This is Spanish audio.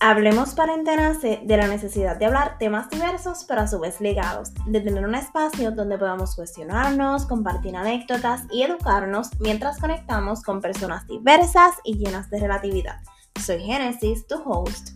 Hablemos para enterarse de la necesidad de hablar temas diversos pero a su vez ligados, de tener un espacio donde podamos cuestionarnos, compartir anécdotas y educarnos mientras conectamos con personas diversas y llenas de relatividad. Soy Genesis, tu host,